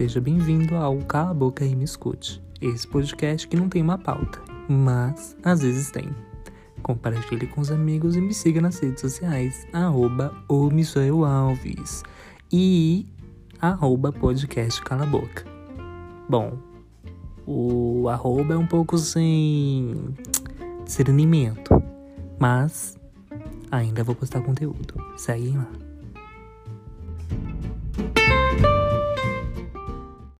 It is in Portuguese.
Seja bem-vindo ao Cala a Boca e Me Escute, esse podcast que não tem uma pauta, mas às vezes tem. Compartilhe com os amigos e me siga nas redes sociais, arroba Alves e arroba podcast Cala Boca. Bom, o arroba é um pouco sem discernimento, mas ainda vou postar conteúdo. Seguem lá.